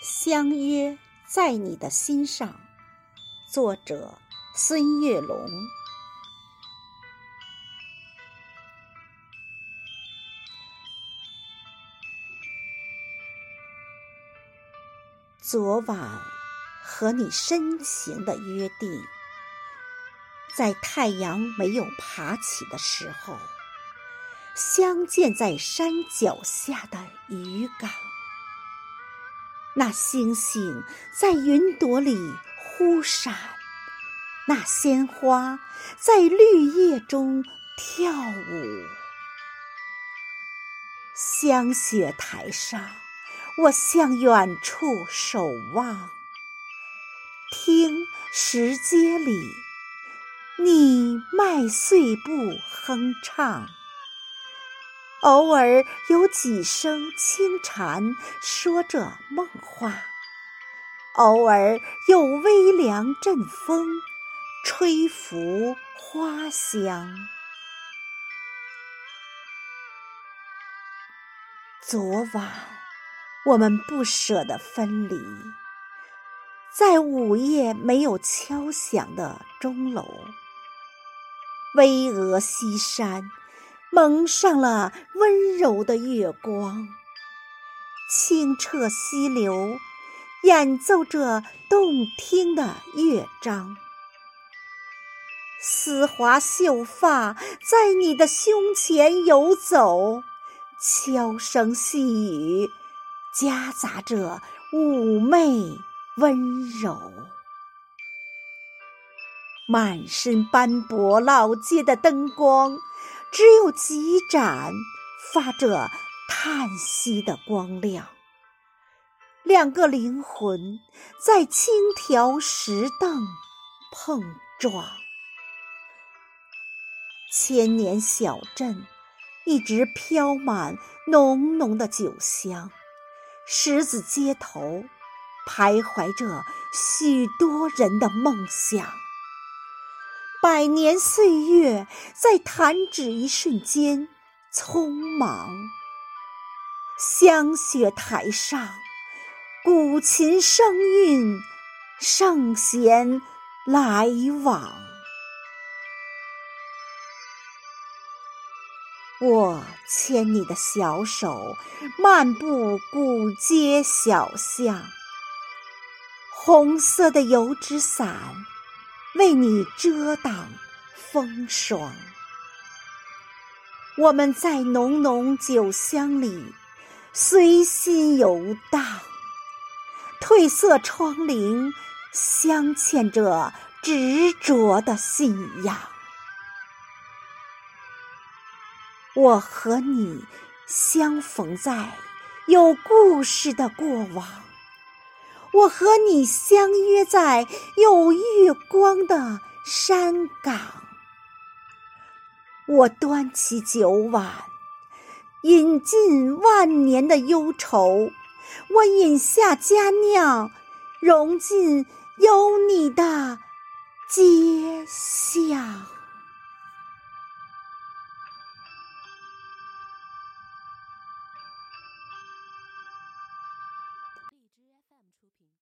相约在你的心上，作者孙月龙。昨晚和你深情的约定，在太阳没有爬起的时候，相见在山脚下的渔港。那星星在云朵里忽闪，那鲜花在绿叶中跳舞。香雪台上，我向远处守望，听石阶里你迈碎步哼唱。偶尔有几声轻蝉说着梦话，偶尔有微凉阵风吹拂花香。昨晚我们不舍得分离，在午夜没有敲响的钟楼，巍峨西山。蒙上了温柔的月光，清澈溪流演奏着动听的乐章，丝滑秀发在你的胸前游走，悄声细语夹杂着妩媚温柔，满身斑驳老街的灯光。只有几盏发着叹息的光亮，两个灵魂在轻条石凳碰撞。千年小镇一直飘满浓浓的酒香，十字街头徘徊着许多人的梦想。百年岁月在弹指一瞬间匆忙，香雪台上，古琴声韵，圣贤来往。我牵你的小手，漫步古街小巷，红色的油纸伞。为你遮挡风霜，我们在浓浓酒香里随心游荡。褪色窗棂镶嵌着执着的信仰。我和你相逢在有故事的过往。我和你相约在有月光的山岗，我端起酒碗，饮尽万年的忧愁；我饮下佳酿，融进有你的街巷。